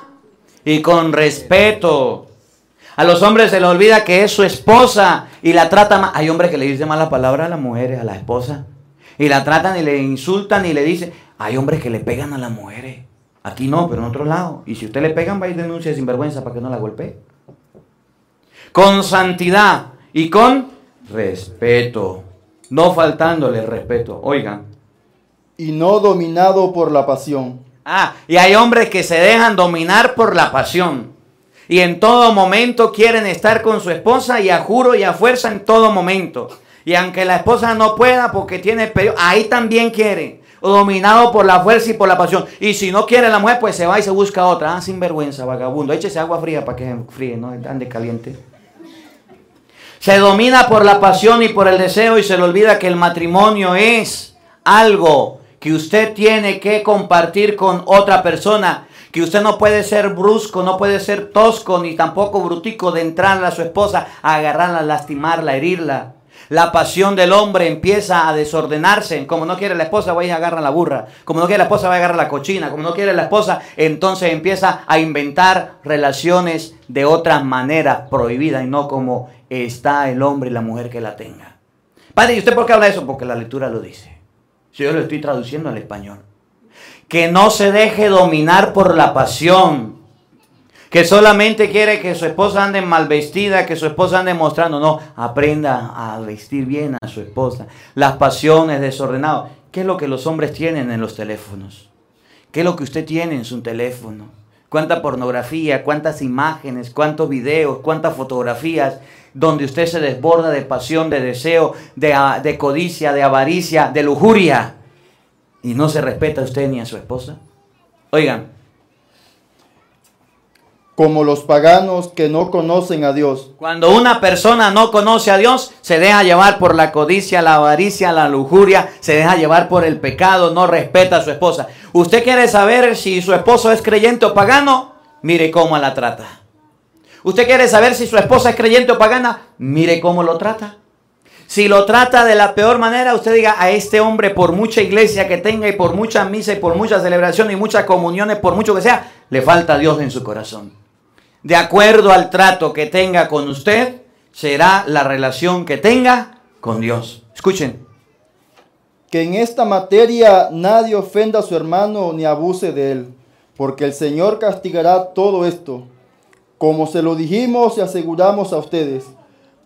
y con respeto. A los hombres se les olvida que es su esposa y la trata mal. Hay hombres que le dicen malas palabras a las mujeres, a la esposa. Y la tratan y le insultan y le dicen. Hay hombres que le pegan a las mujeres. Aquí no, pero en otro lado. Y si usted le pegan, va a ir denuncia sin vergüenza para que no la golpee. Con santidad y con respeto. No faltándole respeto. Oigan. Y no dominado por la pasión. Ah, y hay hombres que se dejan dominar por la pasión. Y en todo momento quieren estar con su esposa y a juro y a fuerza en todo momento. Y aunque la esposa no pueda porque tiene periodo, ahí también quiere. Dominado por la fuerza y por la pasión. Y si no quiere la mujer, pues se va y se busca otra. Ah, sin vergüenza, vagabundo. Échese agua fría para que se fríe, no ande caliente. Se domina por la pasión y por el deseo y se le olvida que el matrimonio es algo que usted tiene que compartir con otra persona. Que usted no puede ser brusco, no puede ser tosco, ni tampoco brutico de entrarle a su esposa, a agarrarla, lastimarla, herirla. La pasión del hombre empieza a desordenarse. Como no quiere la esposa, va y agarra la burra. Como no quiere la esposa, va y agarra la cochina. Como no quiere la esposa, entonces empieza a inventar relaciones de otra manera prohibida y no como está el hombre y la mujer que la tenga. Padre, ¿y usted por qué habla eso? Porque la lectura lo dice. Si yo lo estoy traduciendo al español. Que no se deje dominar por la pasión. Que solamente quiere que su esposa ande mal vestida, que su esposa ande mostrando. No, aprenda a vestir bien a su esposa. Las pasiones desordenadas. ¿Qué es lo que los hombres tienen en los teléfonos? ¿Qué es lo que usted tiene en su teléfono? ¿Cuánta pornografía? ¿Cuántas imágenes? ¿Cuántos videos? ¿Cuántas fotografías? Donde usted se desborda de pasión, de deseo, de, de codicia, de avaricia, de lujuria. Y no se respeta a usted ni a su esposa. Oigan, Como los paganos que no conocen a Dios. Cuando una persona no conoce a Dios, se deja llevar por la codicia, la avaricia, la lujuria, se deja llevar por el pecado, no respeta a su esposa. ¿Usted quiere saber si su esposo es creyente o pagano? Mire cómo la trata. ¿Usted quiere saber si su esposa es creyente o pagana? Mire cómo lo trata. Si lo trata de la peor manera, usted diga a este hombre, por mucha iglesia que tenga y por mucha misa y por mucha celebración y muchas comuniones, por mucho que sea, le falta Dios en su corazón. De acuerdo al trato que tenga con usted, será la relación que tenga con Dios. Escuchen, Que en esta materia nadie ofenda a su hermano ni abuse de él, porque el Señor castigará todo esto, como se lo dijimos y aseguramos a ustedes,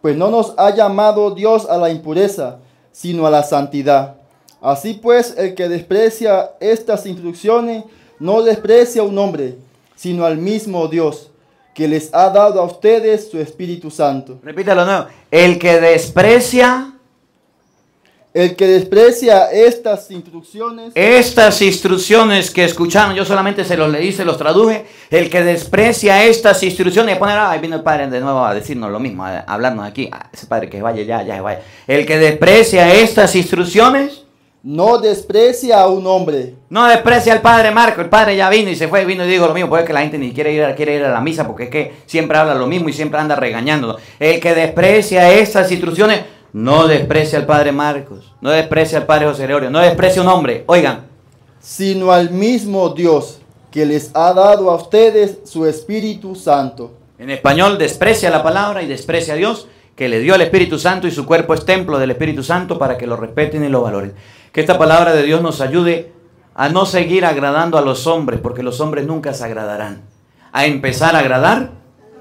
pues no nos ha llamado Dios a la impureza, sino a la santidad. Así pues, el que desprecia estas instrucciones no desprecia a un hombre, sino al mismo Dios, que les ha dado a ustedes su Espíritu Santo. repítalo nuevo. El que desprecia El que desprecia estas instrucciones estas instrucciones que escucharon, yo solamente se los leí, se los traduje. El que desprecia estas instrucciones, poner, ahí vino el padre de nuevo a decirnos lo mismo, a hablarnos aquí. Ese padre que vaya ya, ya vaya. El que desprecia estas instrucciones, no desprecia a un hombre, no desprecia al padre Marco. El padre ya vino y se fue, vino y dijo lo mismo. Puede que la gente ni quiere ir, a, quiere ir a la misa porque es que siempre habla lo mismo y siempre anda regañando. El que desprecia estas instrucciones, no desprecia al padre Marcos, no desprecia al padre José Gregorio, no desprecia a un hombre. Oigan, sino al mismo Dios, que les ha dado a ustedes su Espíritu Santo. En español desprecia la palabra y desprecia a Dios que le dio el Espíritu Santo y su cuerpo es templo del Espíritu Santo para que lo respeten y lo valoren. Que esta palabra de Dios nos ayude a no seguir agradando a los hombres, porque los hombres nunca se agradarán. A empezar a agradar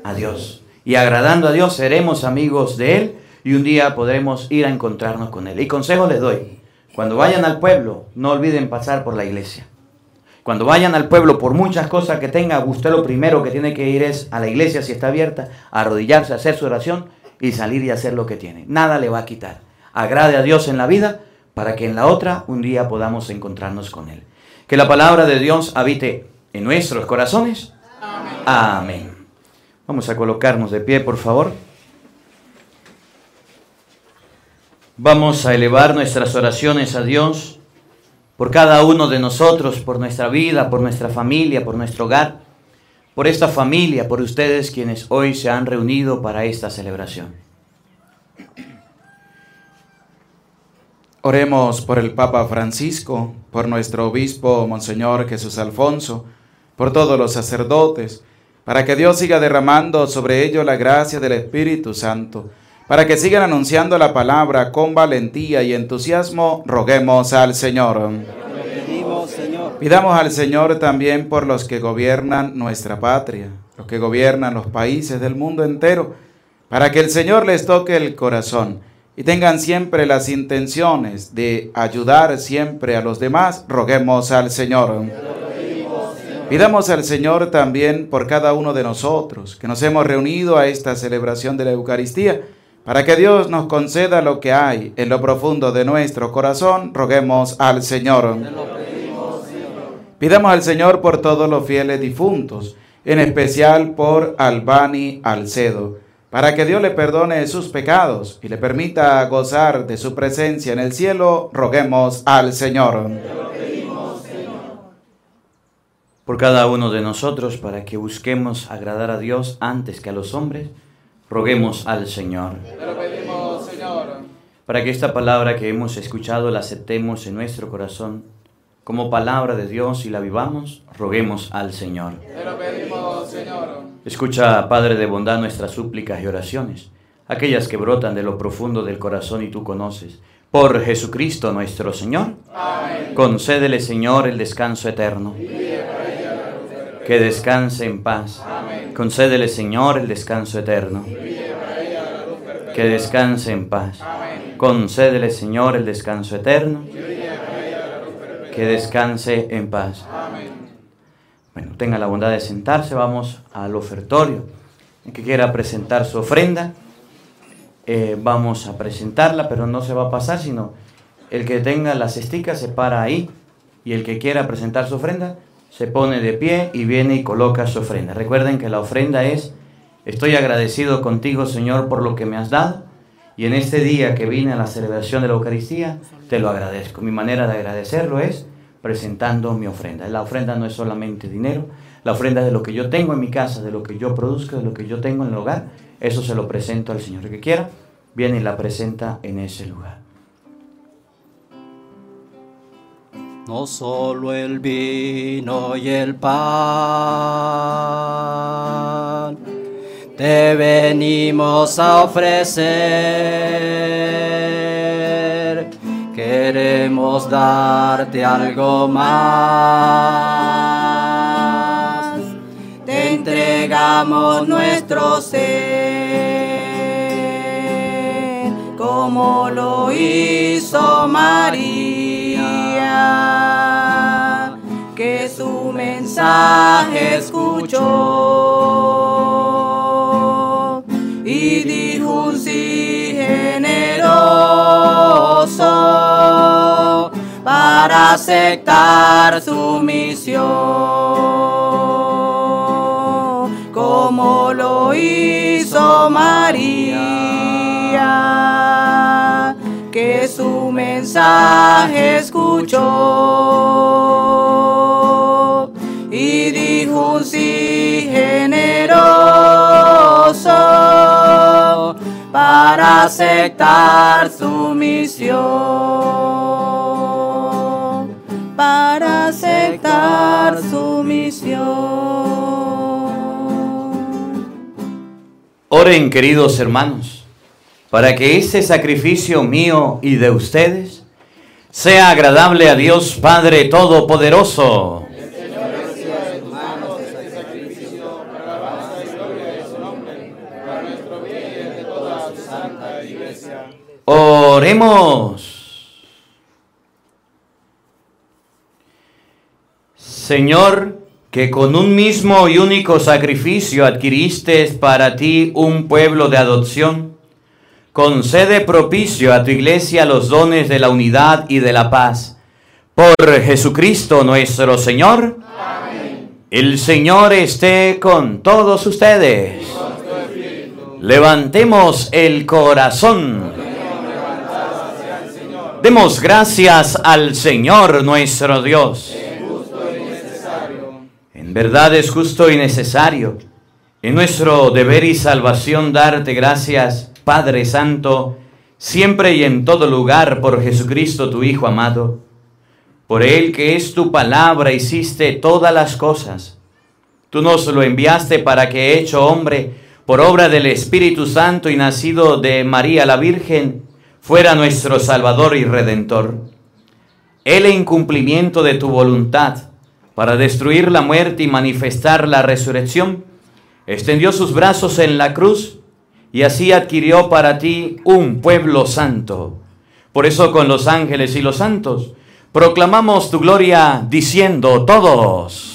a Dios. Y agradando a Dios seremos amigos de Él y un día podremos ir a encontrarnos con Él. Y consejo les doy, cuando vayan al pueblo, no olviden pasar por la iglesia. Cuando vayan al pueblo, por muchas cosas que tenga, usted lo primero que tiene que ir es a la iglesia, si está abierta, a arrodillarse, a hacer su oración y salir y hacer lo que tiene. Nada le va a quitar. Agrade a Dios en la vida para que en la otra un día podamos encontrarnos con Él. Que la palabra de Dios habite en nuestros corazones. Amén. Vamos a colocarnos de pie, por favor. Vamos a elevar nuestras oraciones a Dios por cada uno de nosotros, por nuestra vida, por nuestra familia, por nuestro hogar, por esta familia, por ustedes quienes hoy se han reunido para esta celebración. Oremos por el Papa Francisco, por nuestro obispo Monseñor Jesús Alfonso, por todos los sacerdotes, para que Dios siga derramando sobre ellos la gracia del Espíritu Santo, para que sigan anunciando la palabra con valentía y entusiasmo, roguemos al Señor. Pedimos, Señor. Pidamos al Señor también por los que gobiernan nuestra patria, los que gobiernan los países del mundo entero, para que el Señor les toque el corazón y tengan siempre las intenciones de ayudar siempre a los demás, roguemos al Señor. Pidamos al Señor también por cada uno de nosotros que nos hemos reunido a esta celebración de la Eucaristía, para que Dios nos conceda lo que hay en lo profundo de nuestro corazón, roguemos al Señor. Pidamos al Señor por todos los fieles difuntos, en especial por Albani Alcedo, para que Dios le perdone sus pecados y le permita gozar de su presencia en el cielo, roguemos al Señor. Por cada uno de nosotros, para que busquemos agradar a Dios antes que a los hombres, roguemos al Señor. Para que esta palabra que hemos escuchado la aceptemos en nuestro corazón como palabra de Dios y la vivamos, roguemos al Señor. Escucha, Padre de bondad, nuestras súplicas y oraciones, aquellas que brotan de lo profundo del corazón y tú conoces. Por Jesucristo nuestro Señor, concédele, Señor, el descanso eterno. Que descanse en paz. Concédele, Señor, el descanso eterno. Que descanse en paz. Concédele, Señor, el descanso eterno. Que descanse en paz. Bueno, tenga la bondad de sentarse, vamos al ofertorio. El que quiera presentar su ofrenda, eh, vamos a presentarla, pero no se va a pasar, sino el que tenga las cesticas se para ahí y el que quiera presentar su ofrenda se pone de pie y viene y coloca su ofrenda. Recuerden que la ofrenda es, estoy agradecido contigo Señor por lo que me has dado y en este día que vine a la celebración de la Eucaristía, te lo agradezco. Mi manera de agradecerlo es presentando mi ofrenda. La ofrenda no es solamente dinero, la ofrenda es de lo que yo tengo en mi casa, de lo que yo produzco, de lo que yo tengo en el hogar. Eso se lo presento al Señor. Que quiera, viene y la presenta en ese lugar. No solo el vino y el pan te venimos a ofrecer. Queremos darte algo más. Te entregamos nuestro ser, como lo hizo María, que su mensaje escuchó para aceptar su misión, como lo hizo María, que su mensaje escuchó y dijo un sí generoso para aceptar su misión, para aceptar su misión. Oren, queridos hermanos, para que este sacrificio mío y de ustedes sea agradable a Dios Padre Todopoderoso. Oremos. Señor, que con un mismo y único sacrificio adquiriste para ti un pueblo de adopción, concede propicio a tu iglesia los dones de la unidad y de la paz. Por Jesucristo nuestro Señor. El Señor esté con todos ustedes. Levantemos el corazón. Demos gracias al Señor nuestro Dios. Verdad es justo y necesario. En nuestro deber y salvación darte gracias, Padre Santo, siempre y en todo lugar por Jesucristo tu Hijo amado. Por Él que es tu palabra hiciste todas las cosas. Tú nos lo enviaste para que, hecho hombre, por obra del Espíritu Santo y nacido de María la Virgen, fuera nuestro Salvador y Redentor. Él en cumplimiento de tu voluntad, para destruir la muerte y manifestar la resurrección, extendió sus brazos en la cruz y así adquirió para ti un pueblo santo. Por eso con los ángeles y los santos proclamamos tu gloria diciendo todos.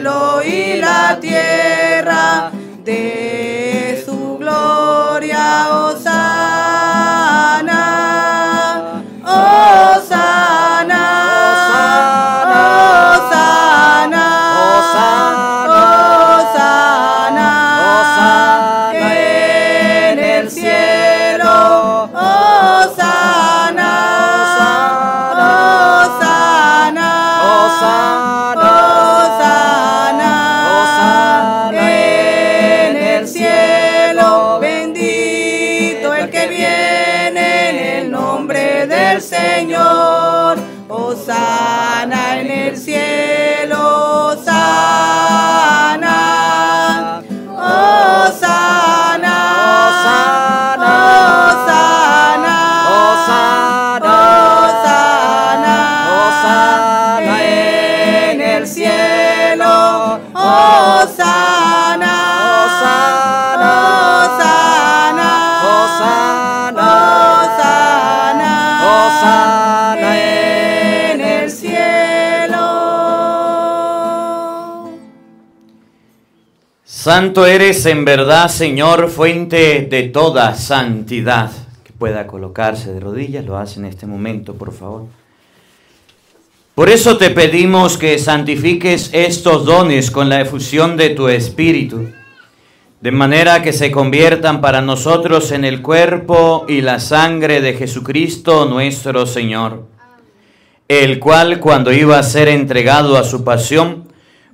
Y la tierra de su gloria. Del Señor, Osana en el cielo, Santo eres en verdad, Señor, fuente de toda santidad. Que pueda colocarse de rodillas, lo hace en este momento, por favor. Por eso te pedimos que santifiques estos dones con la efusión de tu Espíritu, de manera que se conviertan para nosotros en el cuerpo y la sangre de Jesucristo nuestro Señor, el cual cuando iba a ser entregado a su pasión,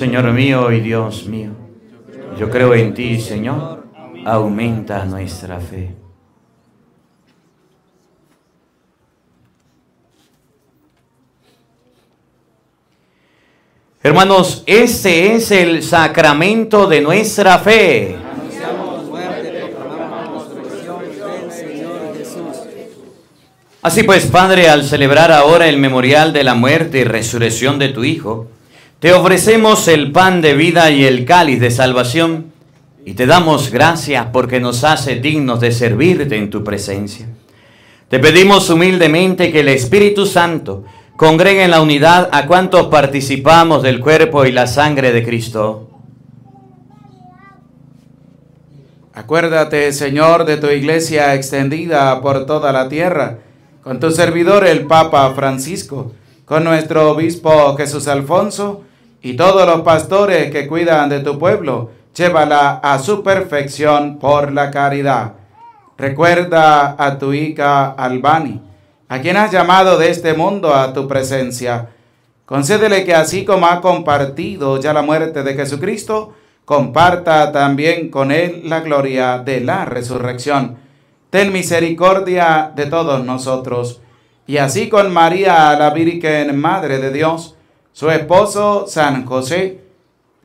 Señor mío y Dios mío, yo creo en ti, Señor, aumenta nuestra fe. Hermanos, ese es el sacramento de nuestra fe. Así pues, Padre, al celebrar ahora el memorial de la muerte y resurrección de tu Hijo, te ofrecemos el pan de vida y el cáliz de salvación, y te damos gracias porque nos hace dignos de servirte en tu presencia. Te pedimos humildemente que el Espíritu Santo, Congreguen en la unidad a cuantos participamos del cuerpo y la sangre de Cristo. Acuérdate, Señor, de tu iglesia extendida por toda la tierra, con tu servidor el Papa Francisco, con nuestro obispo Jesús Alfonso y todos los pastores que cuidan de tu pueblo, llévala a su perfección por la caridad. Recuerda a tu hija Albani a quien has llamado de este mundo a tu presencia. Concédele que así como ha compartido ya la muerte de Jesucristo, comparta también con él la gloria de la resurrección. Ten misericordia de todos nosotros. Y así con María, la Virgen Madre de Dios, su esposo San José,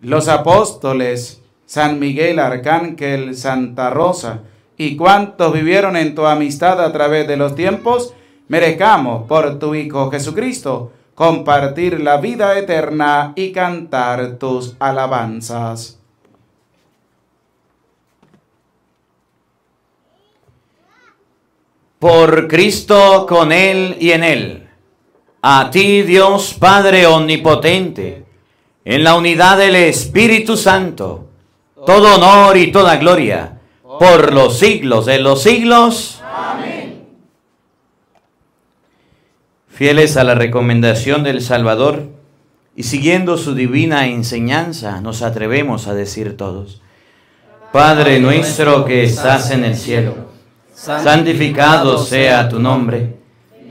los apóstoles, San Miguel Arcángel, Santa Rosa, y cuantos vivieron en tu amistad a través de los tiempos, merezcamos por tu Hijo Jesucristo compartir la vida eterna y cantar tus alabanzas. Por Cristo, con Él y en Él. A ti, Dios Padre Omnipotente, en la unidad del Espíritu Santo, todo honor y toda gloria, por los siglos de los siglos. Fieles a la recomendación del Salvador y siguiendo su divina enseñanza, nos atrevemos a decir todos, Padre nuestro que estás en el cielo, santificado sea tu nombre,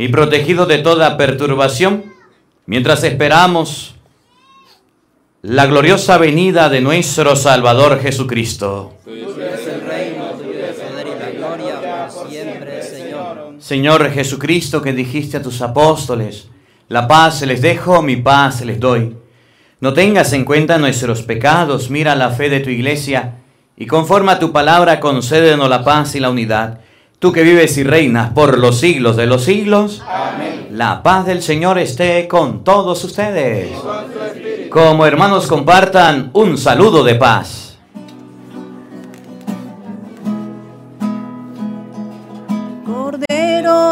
y protegidos de toda perturbación, mientras esperamos la gloriosa venida de nuestro Salvador Jesucristo. Señor Jesucristo, que dijiste a tus apóstoles, la paz les dejo, mi paz les doy. No tengas en cuenta nuestros pecados, mira la fe de tu iglesia y conforme a tu palabra concédenos la paz y la unidad. Tú que vives y reinas por los siglos de los siglos, Amén. la paz del Señor esté con todos ustedes. Como hermanos compartan un saludo de paz.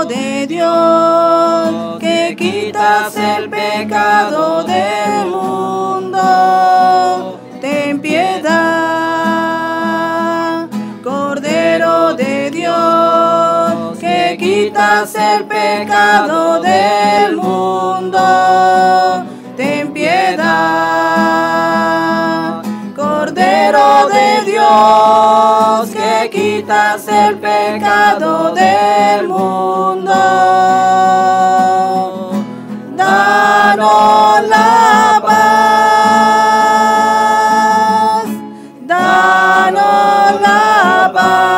de Dios, que quitas el pecado del mundo. Quitas el pecado del mundo, ten piedad. Cordero de Dios, que quitas el pecado del mundo, danos la paz, danos la paz,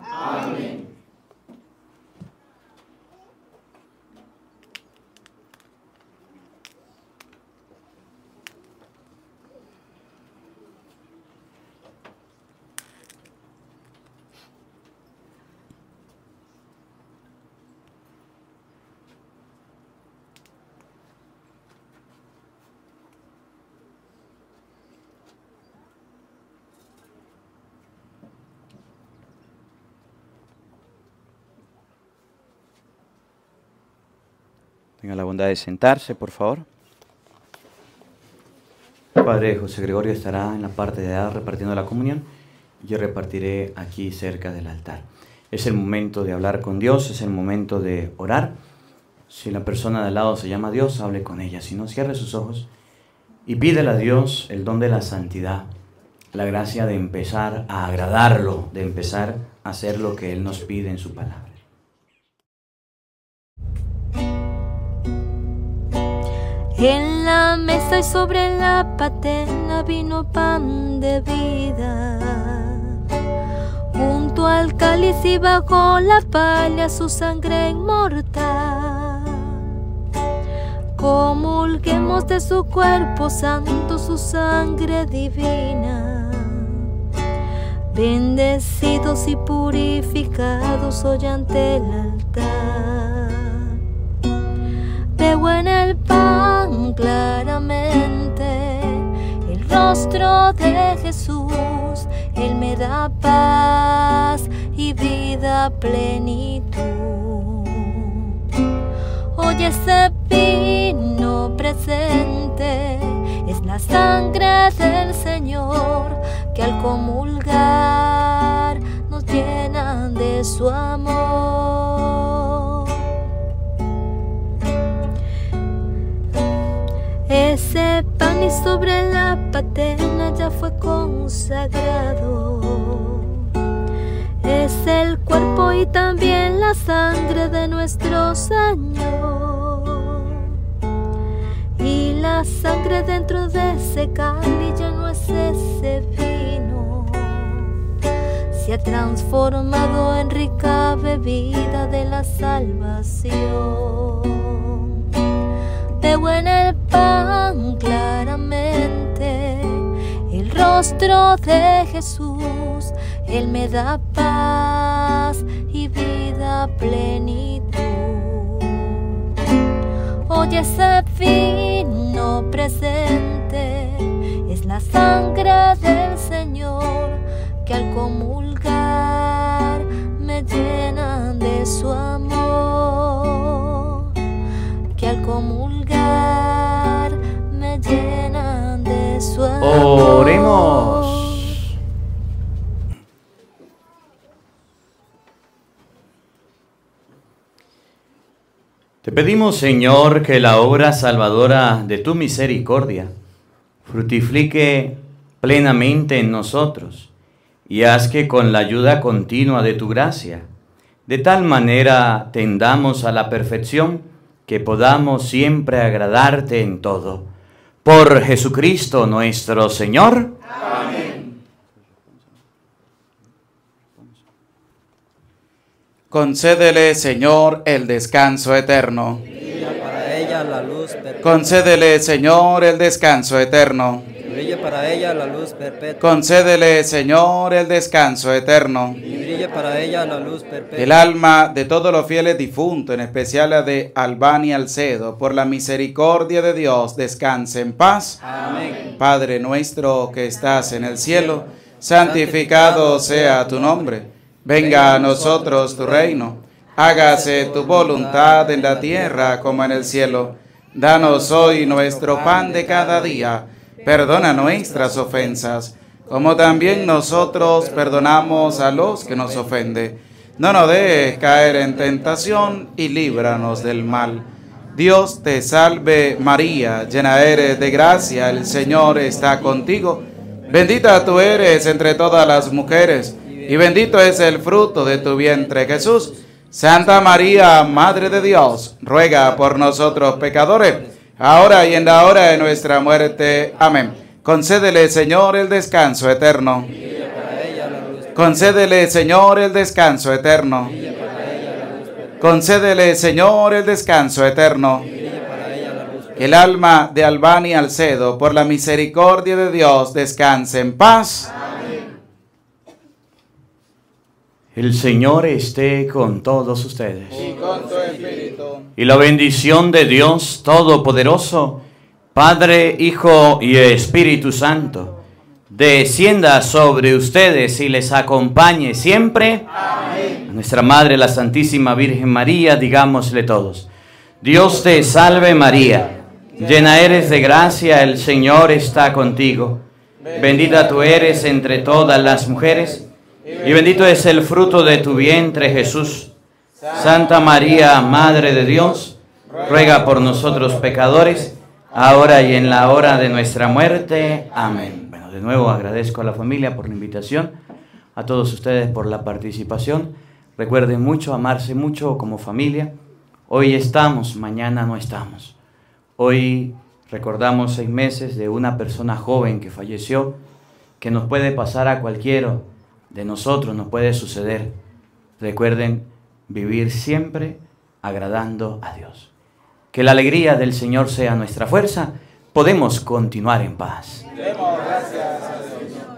La bondad de sentarse, por favor. Padre José Gregorio estará en la parte de allá repartiendo la comunión. Yo repartiré aquí cerca del altar. Es el momento de hablar con Dios, es el momento de orar. Si la persona de al lado se llama Dios, hable con ella. Si no, cierre sus ojos y pídele a Dios el don de la santidad, la gracia de empezar a agradarlo, de empezar a hacer lo que Él nos pide en su palabra. En la mesa y sobre la patena vino pan de vida. Junto al cáliz y bajo la palla su sangre inmortal. Comulguemos de su cuerpo santo, su sangre divina. Bendecidos y purificados hoy ante el altar. Veo en el pan claramente el rostro de Jesús. Él me da paz y vida plenitud. Hoy ese vino presente es la sangre del Señor que al comulgar nos llena de su amor. Ese pan y sobre la patena ya fue consagrado. Es el cuerpo y también la sangre de nuestro Señor. Y la sangre dentro de ese cáliz ya no es ese vino. Se ha transformado en rica bebida de la salvación. Veo en rostro de Jesús. Él me da paz y vida plenitud. Hoy ese vino presente es la sangre del Señor que al comulgar me llena de su amor. Que al comulgar me llena de su amor. Oremos. Te pedimos, Señor, que la obra salvadora de tu misericordia fructifique plenamente en nosotros y haz que con la ayuda continua de tu gracia, de tal manera tendamos a la perfección que podamos siempre agradarte en todo. Por Jesucristo nuestro Señor. Concédele, Señor, el descanso eterno. Concédele, Señor, el descanso eterno. Brille para ella la luz perpetua. Concédele, Señor, el descanso eterno. Y brille para ella la luz perpetua. El alma de todos los fieles difuntos, en especial la de Albani Alcedo, por la misericordia de Dios, descanse en paz. Amén. Padre nuestro que estás en el cielo, santificado sea tu nombre. Venga a nosotros tu reino. Hágase tu voluntad en la tierra como en el cielo. Danos hoy nuestro pan de cada día. Perdona nuestras ofensas, como también nosotros perdonamos a los que nos ofenden. No nos dejes caer en tentación y líbranos del mal. Dios te salve María, llena eres de gracia, el Señor está contigo. Bendita tú eres entre todas las mujeres, y bendito es el fruto de tu vientre Jesús. Santa María, Madre de Dios, ruega por nosotros pecadores, ahora y en la hora de nuestra muerte. Amén. Concédele, Señor, el descanso eterno. Concédele, Señor, el descanso eterno. Concédele, Señor, el descanso eterno. Que el alma de Albani Alcedo, por la misericordia de Dios, descanse en paz. El Señor esté con todos ustedes. Y con. Y la bendición de Dios Todopoderoso, Padre, Hijo y Espíritu Santo, descienda sobre ustedes y les acompañe siempre. A nuestra Madre, la Santísima Virgen María, digámosle todos. Dios te salve María, llena eres de gracia, el Señor está contigo. Bendita tú eres entre todas las mujeres, y bendito es el fruto de tu vientre Jesús. Santa María, Madre de Dios, ruega por nosotros pecadores, ahora y en la hora de nuestra muerte. Amén. Bueno, de nuevo agradezco a la familia por la invitación, a todos ustedes por la participación. Recuerden mucho, amarse mucho como familia. Hoy estamos, mañana no estamos. Hoy recordamos seis meses de una persona joven que falleció, que nos puede pasar a cualquiera de nosotros, nos puede suceder. Recuerden vivir siempre agradando a Dios. Que la alegría del Señor sea nuestra fuerza. Podemos continuar en paz.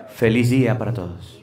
Feliz día para todos.